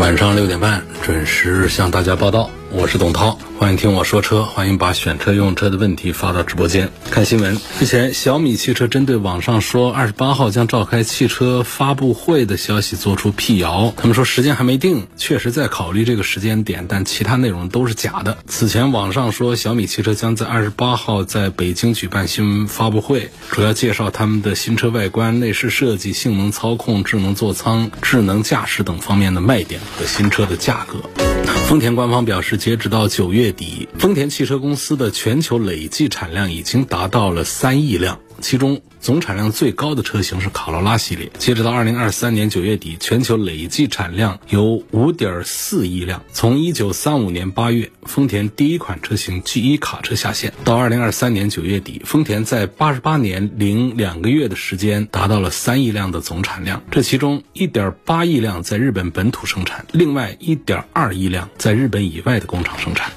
晚上六点半准时向大家报道，我是董涛，欢迎听我说车，欢迎把选车用车的问题发到直播间。看新闻，之前小米汽车针对网上说二十八号将召开汽车发布会的消息做出辟谣，他们说时间还没定，确实在考虑这个时间点，但其他内容都是假的。此前网上说小米汽车将在二十八号在北京举办新闻发布会，主要介绍他们的新车外观、内饰设计、性能操控、智能座舱、智能驾驶等方面的卖点和新车的价格。丰田官方表示，截止到九月底，丰田汽车公司的全球累计产量已经达到了三亿辆。其中总产量最高的车型是卡罗拉系列。截止到二零二三年九月底，全球累计产量有五点四亿辆。从一九三五年八月丰田第一款车型 G 一卡车下线，到二零二三年九月底，丰田在八十八年零两个月的时间达到了三亿辆的总产量。这其中一点八亿辆在日本本土生产，另外一点二亿辆在日本以外的工厂生产。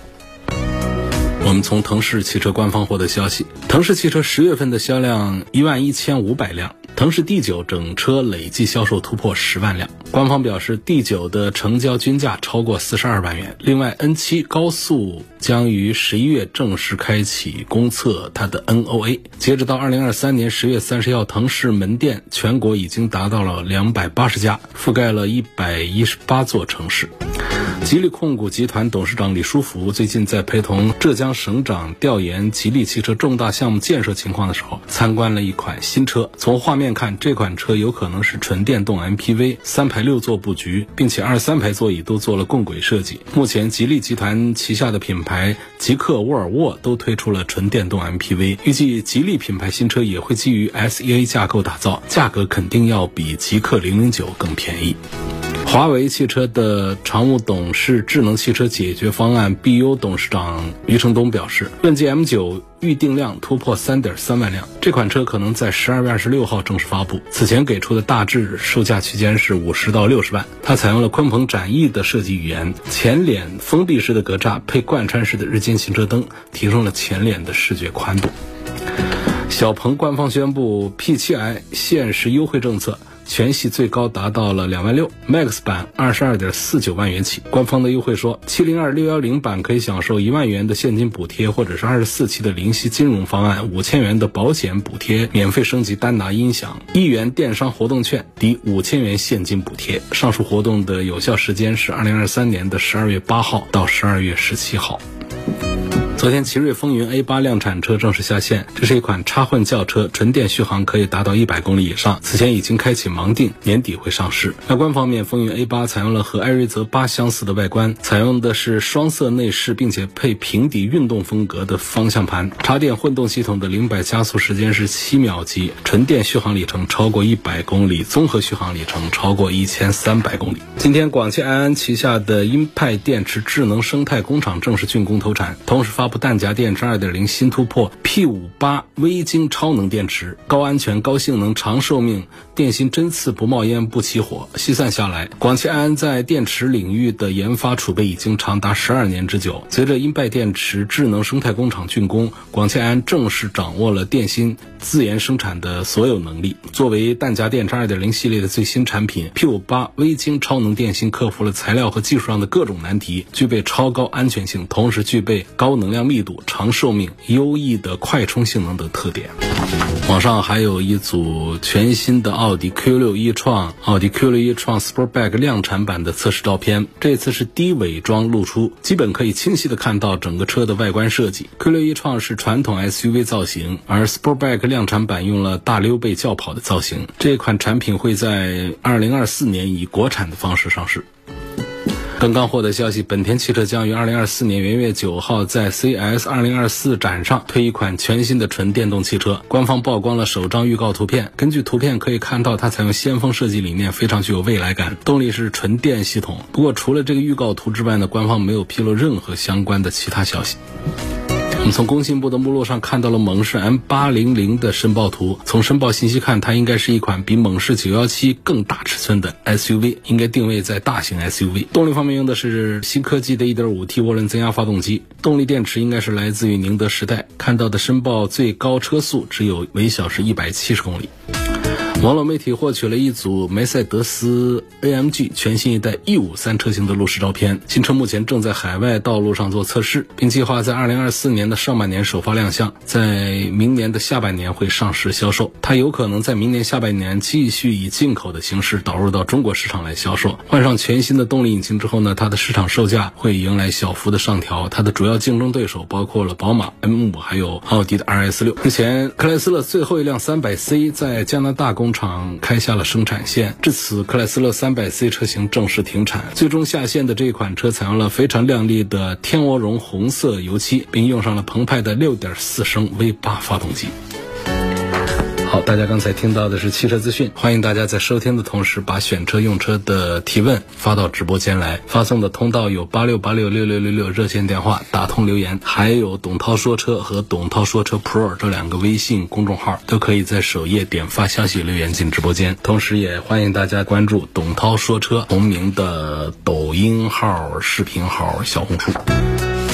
我们从腾势汽车官方获得消息，腾势汽车十月份的销量一万一千五百辆，腾势 D 九整车累计销售突破十万辆。官方表示，D 九的成交均价超过四十二万元。另外，N 七高速将于十一月正式开启公测它的 NOA。截止到二零二三年十月三十号，腾势门店全国已经达到了两百八十家，覆盖了一百一十八座城市。吉利控股集团董事长李书福最近在陪同浙江省长调研吉利汽车重大项目建设情况的时候，参观了一款新车。从画面看，这款车有可能是纯电动 MPV，三排六座布局，并且二三排座椅都做了共轨设计。目前，吉利集团旗下的品牌极氪、沃尔沃都推出了纯电动 MPV，预计吉利品牌新车也会基于 SEA 架构打造，价格肯定要比极氪零零九更便宜。华为汽车的常务董事、智能汽车解决方案 BU 董事长余承东表示，问界 M9 预订量突破三点三万辆，这款车可能在十二月二十六号正式发布。此前给出的大致售价区间是五十到六十万。它采用了鲲鹏展翼的设计语言，前脸封闭式的格栅配贯穿式的日间行车灯，提升了前脸的视觉宽度。小鹏官方宣布 P7i 限时优惠政策。全系最高达到了两万六，Max 版二十二点四九万元起。官方的优惠说，七零二六幺零版可以享受一万元的现金补贴，或者是二十四期的零息金融方案，五千元的保险补贴，免费升级丹拿音响，一元电商活动券抵五千元现金补贴。上述活动的有效时间是二零二三年的十二月八号到十二月十七号。昨天，奇瑞风云 A 八量产车正式下线。这是一款插混轿车，纯电续航可以达到一百公里以上。此前已经开启盲定，年底会上市。外观方面，风云 A 八采用了和艾瑞泽八相似的外观，采用的是双色内饰，并且配平底运动风格的方向盘。插电混动系统的零百加速时间是七秒级，纯电续航里程超过一百公里，综合续航里程超过一千三百公里。今天，广汽埃安旗下的英派电池智能生态工厂正式竣工投产，同时发布。弹夹电池2.0新突破，P58 微晶超能电池，高安全、高性能、长寿命，电芯针刺不冒烟不起火。细算下来，广汽埃安在电池领域的研发储备已经长达十二年之久。随着英拜电池智能生态工厂竣工，广汽埃安正式掌握了电芯自研生产的所有能力。作为弹夹电池2.0系列的最新产品，P58 微晶超能电芯克服了材料和技术上的各种难题，具备超高安全性，同时具备高能量。密度、长寿命、优异的快充性能等特点。网上还有一组全新的奥迪 Q6 e 创、奥迪 Q6 e 创 Sportback 量产版的测试照片。这次是低伪装露出，基本可以清晰的看到整个车的外观设计。Q6 e 创是传统 SUV 造型，而 Sportback 量产版用了大溜背轿跑的造型。这款产品会在2024年以国产的方式上市。刚刚获得消息，本田汽车将于二零二四年元月九号在 CS 二零二四展上推一款全新的纯电动汽车。官方曝光了首张预告图片，根据图片可以看到，它采用先锋设计理念，非常具有未来感。动力是纯电系统。不过除了这个预告图之外呢，官方没有披露任何相关的其他消息。我们从工信部的目录上看到了猛士 M 八零零的申报图。从申报信息看，它应该是一款比猛士九幺七更大尺寸的 SUV，应该定位在大型 SUV。动力方面用的是新科技的 1.5T 涡轮增压发动机，动力电池应该是来自于宁德时代。看到的申报最高车速只有每小时一百七十公里。网络媒体获取了一组梅赛德斯 AMG 全新一代 E 五三车型的路试照片。新车目前正在海外道路上做测试，并计划在二零二四年的上半年首发亮相，在明年的下半年会上市销售。它有可能在明年下半年继续以进口的形式导入到中国市场来销售。换上全新的动力引擎之后呢，它的市场售价会迎来小幅的上调。它的主要竞争对手包括了宝马 M 五，还有奥迪的 RS 六。目前，克莱斯勒最后一辆三百 C 在加拿大公厂开下了生产线，至此，克莱斯勒 300C 车型正式停产。最终下线的这一款车采用了非常亮丽的天鹅绒红色油漆，并用上了澎湃的6.4升 V8 发动机。好，大家刚才听到的是汽车资讯，欢迎大家在收听的同时把选车用车的提问发到直播间来，发送的通道有八六八六六六六六热线电话，打通留言，还有董涛说车和董涛说车 Pro 这两个微信公众号，都可以在首页点发消息留言进直播间，同时也欢迎大家关注董涛说车同名的抖音号、视频号、小红书。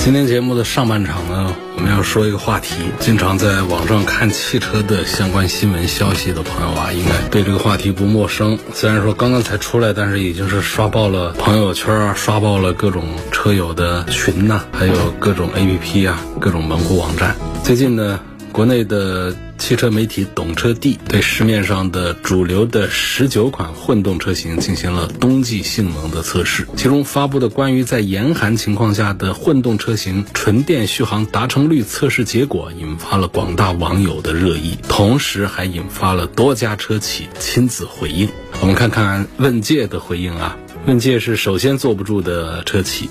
今天节目的上半场呢，我们要说一个话题。经常在网上看汽车的相关新闻消息的朋友啊，应该对这个话题不陌生。虽然说刚刚才出来，但是已经是刷爆了朋友圈啊，刷爆了各种车友的群呐，还有各种 APP 啊，各种门户网站。最近呢，国内的。汽车媒体懂车帝对市面上的主流的十九款混动车型进行了冬季性能的测试，其中发布的关于在严寒情况下的混动车型纯电续航达成率测试结果，引发了广大网友的热议，同时还引发了多家车企亲自回应。我们看看问界的回应啊，问界是首先坐不住的车企。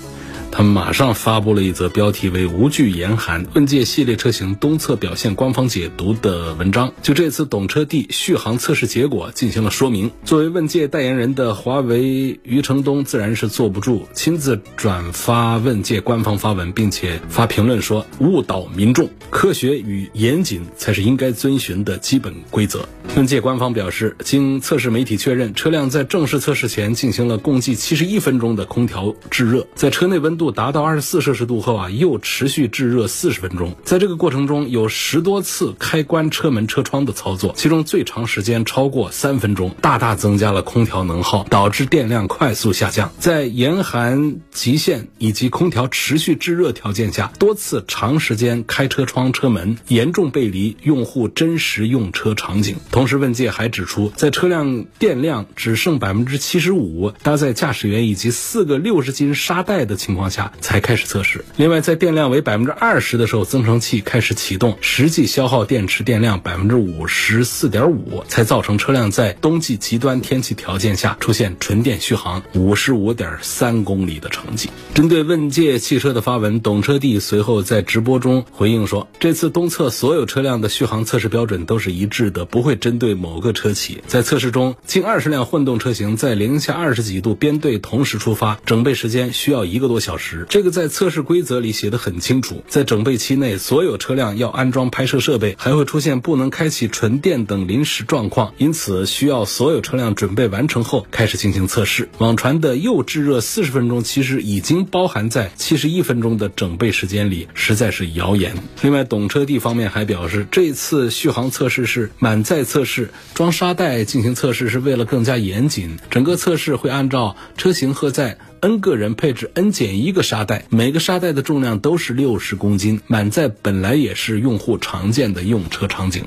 他马上发布了一则标题为“无惧严寒，问界系列车型东侧表现官方解读”的文章，就这次懂车帝续航测试结果进行了说明。作为问界代言人的华为余承东自然是坐不住，亲自转发问界官方发文，并且发评论说：“误导民众，科学与严谨才是应该遵循的基本规则。”问界官方表示，经测试媒体确认，车辆在正式测试前进行了共计七十一分钟的空调制热，在车内温。度达到二十四摄氏度后啊，又持续制热四十分钟。在这个过程中，有十多次开关车门、车窗的操作，其中最长时间超过三分钟，大大增加了空调能耗，导致电量快速下降。在严寒极限以及空调持续制热条件下，多次长时间开车窗、车门，严重背离用户真实用车场景。同时，问界还指出，在车辆电量只剩百分之七十五，搭载驾驶员以及四个六十斤沙袋的情况。下才开始测试。另外，在电量为百分之二十的时候，增程器开始启动，实际消耗电池电量百分之五十四点五，才造成车辆在冬季极端天气条件下出现纯电续航五十五点三公里的成绩。针对问界汽车的发文，懂车帝随后在直播中回应说：“这次东测所有车辆的续航测试标准都是一致的，不会针对某个车企。在测试中，近二十辆混动车型在零下二十几度编队同时出发，整备时间需要一个多小时。”时，这个在测试规则里写的很清楚，在整备期内，所有车辆要安装拍摄设备，还会出现不能开启纯电等临时状况，因此需要所有车辆准备完成后开始进行测试。网传的又制热四十分钟，其实已经包含在七十一分钟的整备时间里，实在是谣言。另外，懂车帝方面还表示，这次续航测试是满载测试，装沙袋进行测试是为了更加严谨，整个测试会按照车型荷载。N 个人配置 n 减一个沙袋，每个沙袋的重量都是六十公斤。满载本来也是用户常见的用车场景。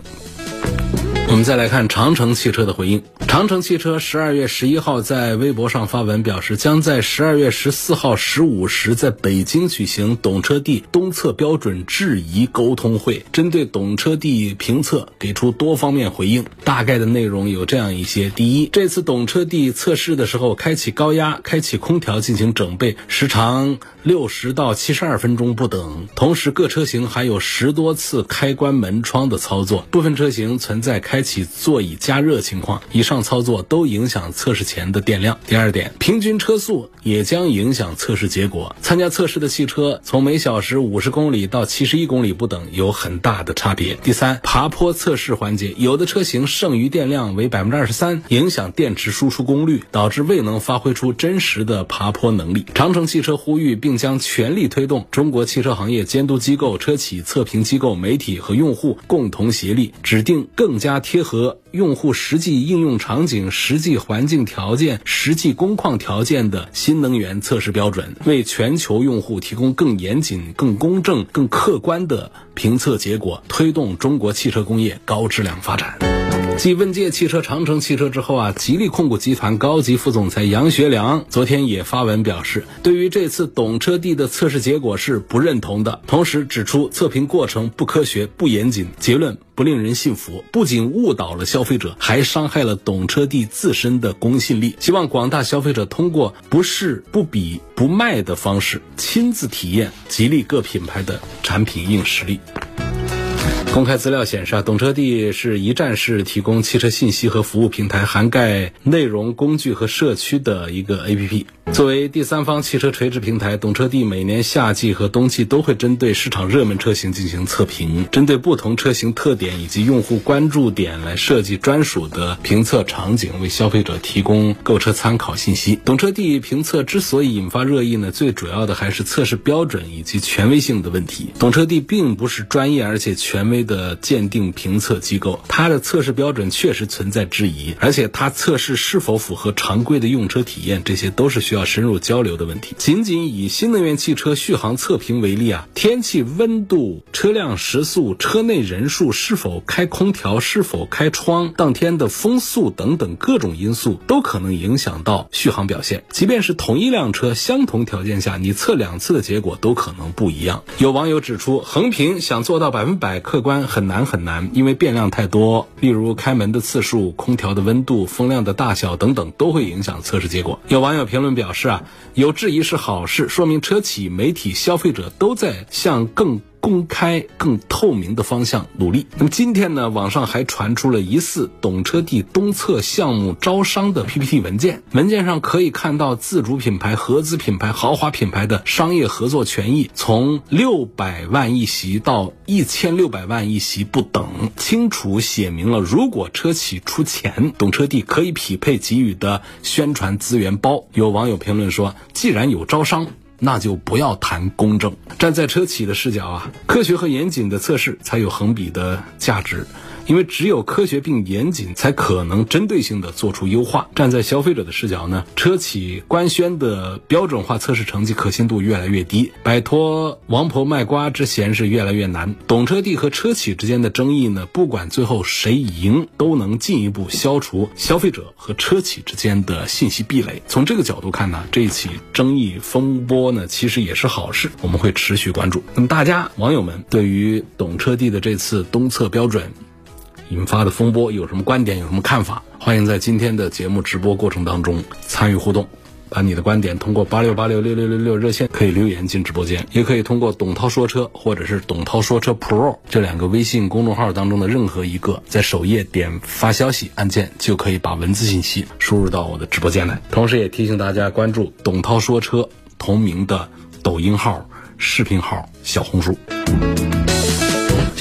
我们再来看长城汽车的回应。长城汽车十二月十一号在微博上发文表示，将在十二月十四号十五时在北京举行懂车帝东侧标准质疑沟通会，针对懂车帝评测给出多方面回应。大概的内容有这样一些：第一，这次懂车帝测试的时候，开启高压、开启空调进行整备，时长六十到七十二分钟不等，同时各车型还有十多次开关门窗的操作，部分车型存在开启座椅加热情况。以上操作都影响测试前的电量。第二点，平均车速也将影响测试结果。参加测试的汽车从每小时五十公里到七十一公里不等，有很大的差别。第三，爬坡测试环节，有的车型剩余电量为百分之二十三，影响电池输出功率，导致未能发挥出真实的爬坡能力。长城汽车呼吁，并将全力推动中国汽车行业监督机构、车企测评机构、媒体和用户共同协力，指定更加贴合用户实际应用场景、实际环境条件、实际工况条件的新能源测试标准，为全球用户提供更严谨、更公正、更客观的评测结果，推动中国汽车工业高质量发展。继问界汽车、长城汽车之后啊，吉利控股集团高级副总裁杨学良昨天也发文表示，对于这次懂车帝的测试结果是不认同的，同时指出测评过程不科学、不严谨，结论不令人信服，不仅误导了消费者，还伤害了懂车帝自身的公信力。希望广大消费者通过不试、不比、不卖的方式，亲自体验吉利各品牌的产品硬实力。公开资料显示啊，懂车帝是一站式提供汽车信息和服务平台，涵盖内容、工具和社区的一个 APP。作为第三方汽车垂直平台，懂车帝每年夏季和冬季都会针对市场热门车型进行测评，针对不同车型特点以及用户关注点来设计专属的评测场景，为消费者提供购车参考信息。懂车帝评测之所以引发热议呢，最主要的还是测试标准以及权威性的问题。懂车帝并不是专业而且权威的鉴定评测机构，它的测试标准确实存在质疑，而且它测试是否符合常规的用车体验，这些都是需需要深入交流的问题。仅仅以新能源汽车续航测评为例啊，天气温度、车辆时速、车内人数、是否开空调、是否开窗、当天的风速等等各种因素，都可能影响到续航表现。即便是同一辆车，相同条件下，你测两次的结果都可能不一样。有网友指出，横屏想做到百分百客观很难很难，因为变量太多，例如开门的次数、空调的温度、风量的大小等等，都会影响测试结果。有网友评论表表示啊，有质疑是好事，说明车企、媒体、消费者都在向更。公开、更透明的方向努力。那么今天呢，网上还传出了疑似懂车帝东侧项目招商的 PPT 文件，文件上可以看到自主品牌、合资品牌、豪华品牌的商业合作权益从六百万一席到一千六百万一席不等，清楚写明了如果车企出钱，懂车帝可以匹配给予的宣传资源包。有网友评论说，既然有招商。那就不要谈公正。站在车企的视角啊，科学和严谨的测试才有横比的价值。因为只有科学并严谨，才可能针对性的做出优化。站在消费者的视角呢，车企官宣的标准化测试成绩可信度越来越低，摆脱王婆卖瓜之嫌是越来越难。懂车帝和车企之间的争议呢，不管最后谁赢，都能进一步消除消费者和车企之间的信息壁垒。从这个角度看呢，这一起争议风波呢，其实也是好事，我们会持续关注。那么大家网友们对于懂车帝的这次东测标准，引发的风波有什么观点？有什么看法？欢迎在今天的节目直播过程当中参与互动，把你的观点通过八六八六六六六六热线可以留言进直播间，也可以通过董涛说车或者是董涛说车 Pro 这两个微信公众号当中的任何一个，在首页点发消息按键就可以把文字信息输入到我的直播间来。同时也提醒大家关注董涛说车同名的抖音号、视频号、小红书。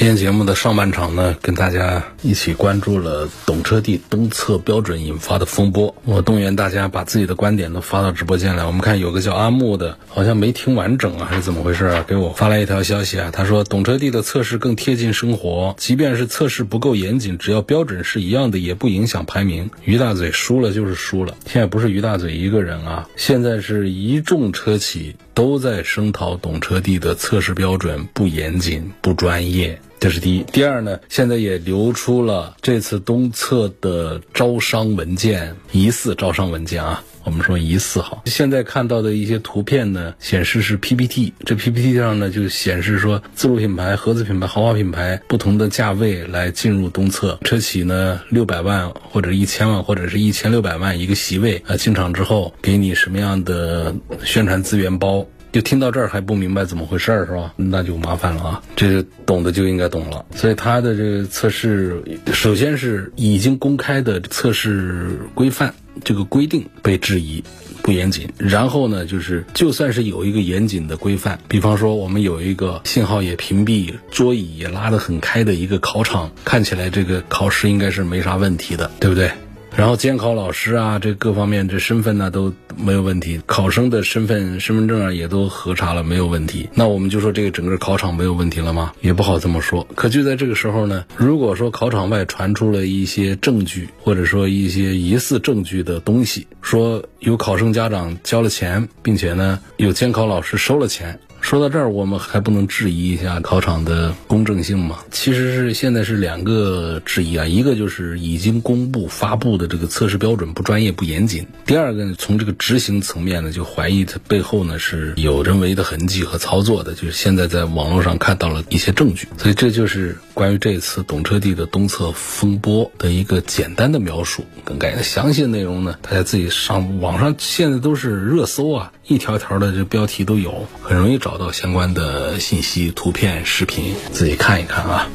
今天节目的上半场呢，跟大家一起关注了懂车帝东侧标准引发的风波。我动员大家把自己的观点都发到直播间来。我们看有个叫阿木的，好像没听完整啊，还是怎么回事啊？给我发来一条消息啊，他说懂车帝的测试更贴近生活，即便是测试不够严谨，只要标准是一样的，也不影响排名。于大嘴输了就是输了，现在不是于大嘴一个人啊，现在是一众车企。都在声讨懂车帝的测试标准不严谨、不专业。这是第一。第二呢，现在也流出了这次东测的招商文件，疑似招商文件啊。我们说疑似好，现在看到的一些图片呢，显示是 PPT，这 PPT 上呢就显示说自主品牌、合资品牌、豪华品牌不同的价位来进入东侧，车企呢六百万或者一千万或者是一千六百万一个席位啊，进场之后给你什么样的宣传资源包。就听到这儿还不明白怎么回事儿是吧？那就麻烦了啊！这懂的就应该懂了。所以它的这个测试，首先是已经公开的测试规范这个规定被质疑不严谨。然后呢，就是就算是有一个严谨的规范，比方说我们有一个信号也屏蔽、桌椅也拉得很开的一个考场，看起来这个考试应该是没啥问题的，对不对？然后监考老师啊，这各方面这身份呢都没有问题，考生的身份身份证啊也都核查了没有问题。那我们就说这个整个考场没有问题了吗？也不好这么说。可就在这个时候呢，如果说考场外传出了一些证据，或者说一些疑似证据的东西，说有考生家长交了钱，并且呢有监考老师收了钱。说到这儿，我们还不能质疑一下考场的公正性吗？其实是现在是两个质疑啊，一个就是已经公布发布的这个测试标准不专业不严谨；第二个呢，从这个执行层面呢，就怀疑它背后呢是有人为的痕迹和操作的，就是现在在网络上看到了一些证据，所以这就是关于这次懂车帝的东侧风波的一个简单的描述跟概念。详细的内容呢，大家自己上网上现在都是热搜啊，一条条的这标题都有，很容易找。找到相关的信息、图片、视频，自己看一看啊。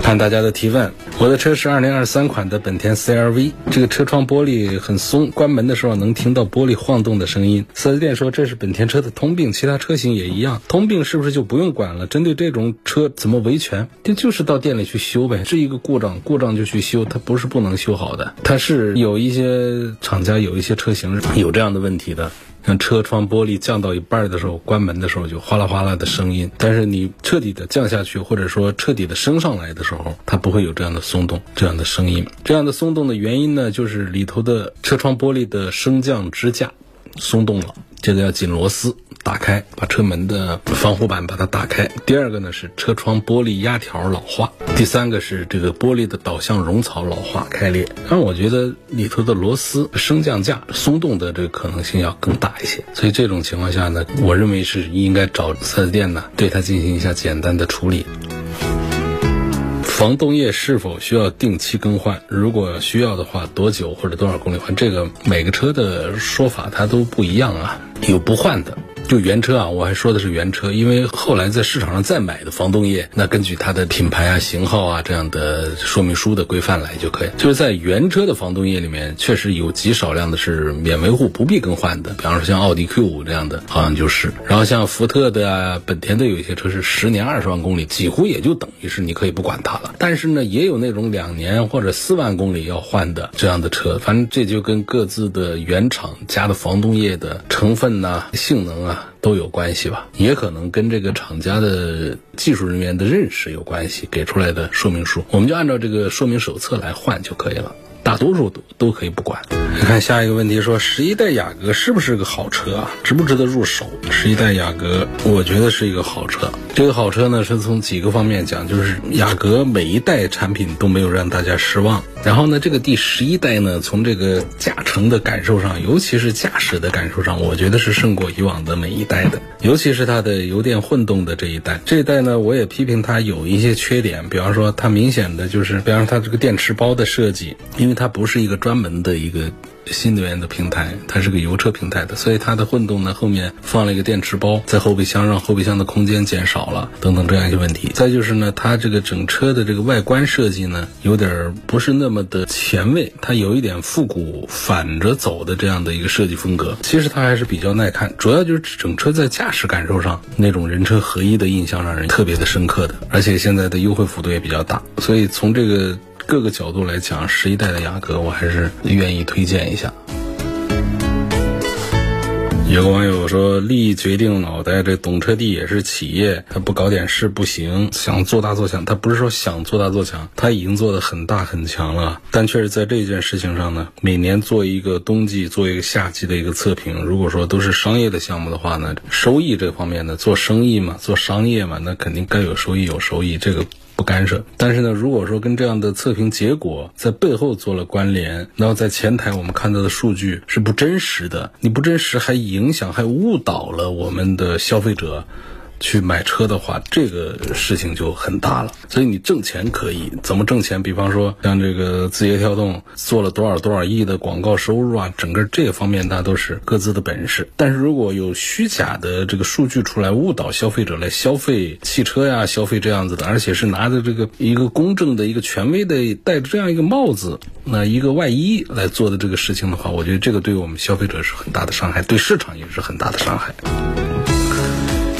看大家的提问，我的车是二零二三款的本田 CRV，这个车窗玻璃很松，关门的时候能听到玻璃晃动的声音。四 S 店说这是本田车的通病，其他车型也一样。通病是不是就不用管了？针对这种车怎么维权？这就是到店里去修呗，是一个故障，故障就去修，它不是不能修好的。它是有一些厂家有一些车型有这样的问题的。像车窗玻璃降到一半的时候，关门的时候就哗啦哗啦的声音。但是你彻底的降下去，或者说彻底的升上来的时候，它不会有这样的松动、这样的声音。这样的松动的原因呢，就是里头的车窗玻璃的升降支架松动了，这个要紧螺丝。打开，把车门的防护板把它打开。第二个呢是车窗玻璃压条老化，第三个是这个玻璃的导向绒草老化开裂。但我觉得里头的螺丝升降架松动的这个可能性要更大一些。所以这种情况下呢，我认为是应该找四 S 店呢对它进行一下简单的处理。防冻液是否需要定期更换？如果需要的话，多久或者多少公里换？这个每个车的说法它都不一样啊，有不换的。就原车啊，我还说的是原车，因为后来在市场上再买的防冻液，那根据它的品牌啊、型号啊这样的说明书的规范来就可以。就是在原车的防冻液里面，确实有极少量的是免维护、不必更换的，比方说像奥迪 Q 五这样的，好像就是。然后像福特的啊、本田的有一些车是十年二十万公里，几乎也就等于是你可以不管它了。但是呢，也有那种两年或者四万公里要换的这样的车，反正这就跟各自的原厂加的防冻液的成分呐、性能啊。都有关系吧，也可能跟这个厂家的技术人员的认识有关系，给出来的说明书，我们就按照这个说明手册来换就可以了。大多数都都可以不管。你看下一个问题说，十一代雅阁是不是个好车啊？值不值得入手？十一代雅阁，我觉得是一个好车。这个好车呢，是从几个方面讲，就是雅阁每一代产品都没有让大家失望。然后呢，这个第十一代呢，从这个驾乘的感受上，尤其是驾驶的感受上，我觉得是胜过以往的每一代的。尤其是它的油电混动的这一代，这一代呢，我也批评它有一些缺点，比方说它明显的就是，比方说它这个电池包的设计，因为它不是一个专门的一个。新能源的平台，它是个油车平台的，所以它的混动呢后面放了一个电池包在后备箱，让后备箱的空间减少了，等等这样一些问题。再就是呢，它这个整车的这个外观设计呢，有点不是那么的前卫，它有一点复古反着走的这样的一个设计风格。其实它还是比较耐看，主要就是整车在驾驶感受上那种人车合一的印象让人特别的深刻的，而且现在的优惠幅度也比较大，所以从这个。各个角度来讲，十一代的雅阁我还是愿意推荐一下。有个网友说，利益决定脑袋，这懂车帝也是企业，他不搞点事不行。想做大做强，他不是说想做大做强，他已经做的很大很强了。但确实在这件事情上呢，每年做一个冬季、做一个夏季的一个测评，如果说都是商业的项目的话呢，收益这方面呢，做生意嘛，做商业嘛，那肯定该有收益有收益，这个。不干涉，但是呢，如果说跟这样的测评结果在背后做了关联，然后在前台我们看到的数据是不真实的，你不真实还影响还误导了我们的消费者。去买车的话，这个事情就很大了。所以你挣钱可以怎么挣钱？比方说像这个字节跳动做了多少多少亿的广告收入啊，整个这方面那都是各自的本事。但是如果有虚假的这个数据出来误导消费者来消费汽车呀，消费这样子的，而且是拿着这个一个公正的一个权威的戴着这样一个帽子，那一个外衣来做的这个事情的话，我觉得这个对我们消费者是很大的伤害，对市场也是很大的伤害。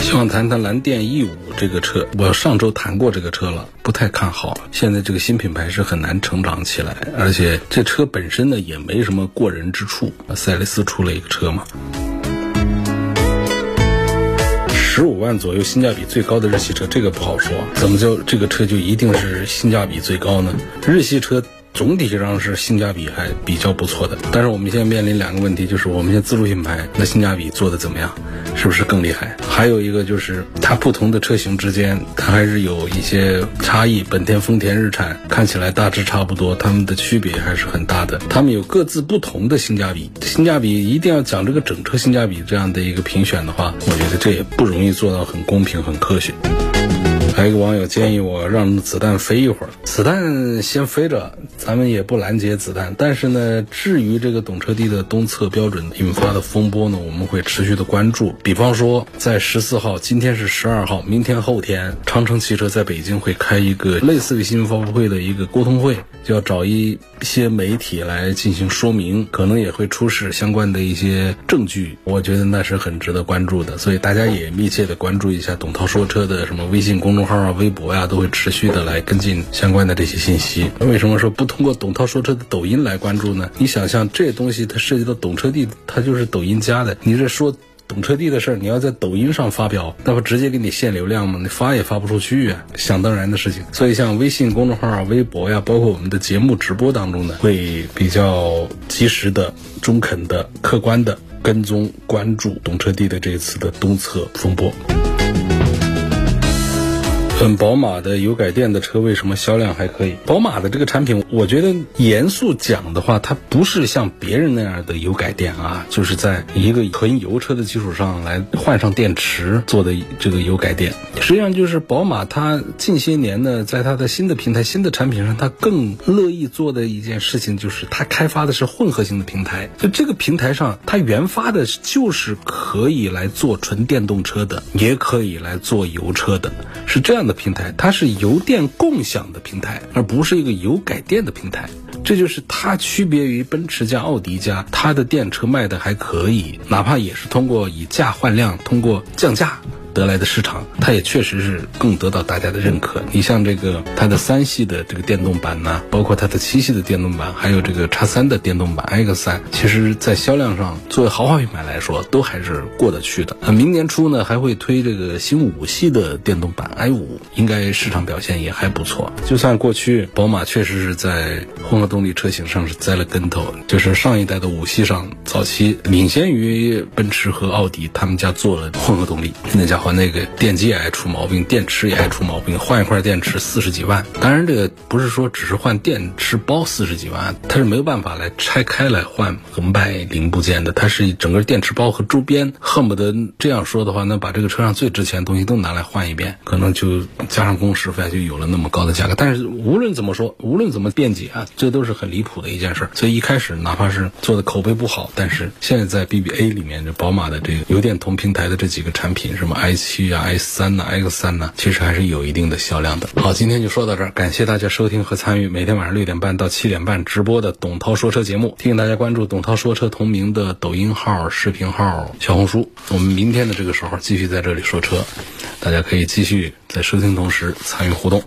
希望谈谈蓝电 E 五这个车，我上周谈过这个车了，不太看好。现在这个新品牌是很难成长起来，而且这车本身呢也没什么过人之处。赛力斯出了一个车嘛，十五万左右性价比最高的日系车，这个不好说。怎么就这个车就一定是性价比最高呢？日系车。总体上是性价比还比较不错的，但是我们现在面临两个问题，就是我们现在自主品牌那性价比做的怎么样，是不是更厉害？还有一个就是它不同的车型之间，它还是有一些差异。本田、丰田、日产看起来大致差不多，它们的区别还是很大的。它们有各自不同的性价比，性价比一定要讲这个整车性价比这样的一个评选的话，我觉得这也不容易做到很公平、很科学。还有一个网友建议我让子弹飞一会儿，子弹先飞着，咱们也不拦截子弹。但是呢，至于这个懂车帝的东侧标准引发的风波呢，我们会持续的关注。比方说，在十四号，今天是十二号，明天后天，长城汽车在北京会开一个类似于新闻发布会的一个沟通会，就要找一些媒体来进行说明，可能也会出示相关的一些证据。我觉得那是很值得关注的，所以大家也密切的关注一下董涛说车的什么微信公众。号啊，微博呀，都会持续的来跟进相关的这些信息。为什么说不通过董涛说车的抖音来关注呢？你想象这东西它涉及到懂车帝，它就是抖音加的。你这说懂车帝的事儿，你要在抖音上发表，那不直接给你限流量吗？你发也发不出去啊，想当然的事情。所以像微信公众号啊、微博呀，包括我们的节目直播当中呢，会比较及时的、中肯的、客观的跟踪关注懂车帝的这次的东侧风波。嗯，宝马的油改电的车为什么销量还可以？宝马的这个产品，我觉得严肃讲的话，它不是像别人那样的油改电啊，就是在一个纯油车的基础上来换上电池做的这个油改电。实际上就是宝马它近些年呢，在它的新的平台、新的产品上，它更乐意做的一件事情就是它开发的是混合型的平台。就这个平台上，它研发的就是可以来做纯电动车的，也可以来做油车的，是这样。的平台，它是油电共享的平台，而不是一个油改电的平台。这就是它区别于奔驰加奥迪加，它的电车卖的还可以，哪怕也是通过以价换量，通过降价。得来的市场，它也确实是更得到大家的认可。你像这个它的三系的这个电动版呢，包括它的七系的电动版，还有这个叉三的电动版 X 三，其实在销量上作为豪华品牌来说，都还是过得去的。那明年初呢，还会推这个新五系的电动版 i 五，应该市场表现也还不错。就算过去宝马确实是在混合动力车型上是栽了跟头，就是上一代的五系上早期领先于奔驰和奥迪，他们家做了混合动力，那家伙。那个电机也爱出毛病，电池也爱出毛病，换一块电池四十几万。当然，这个不是说只是换电池包四十几万，它是没有办法来拆开来换和卖零部件的。它是整个电池包和周边，恨不得这样说的话，那把这个车上最值钱的东西都拿来换一遍，可能就加上工时费就有了那么高的价格。但是无论怎么说，无论怎么辩解啊，这都是很离谱的一件事。所以一开始哪怕是做的口碑不好，但是现在在 BBA 里面，这宝马的这个油电同平台的这几个产品，什么 i 七啊，S 三呐，X 三呐，其实还是有一定的销量的。好，今天就说到这儿，感谢大家收听和参与每天晚上六点半到七点半直播的董涛说车节目。提醒大家关注董涛说车同名的抖音号、视频号、小红书。我们明天的这个时候继续在这里说车，大家可以继续在收听同时参与互动。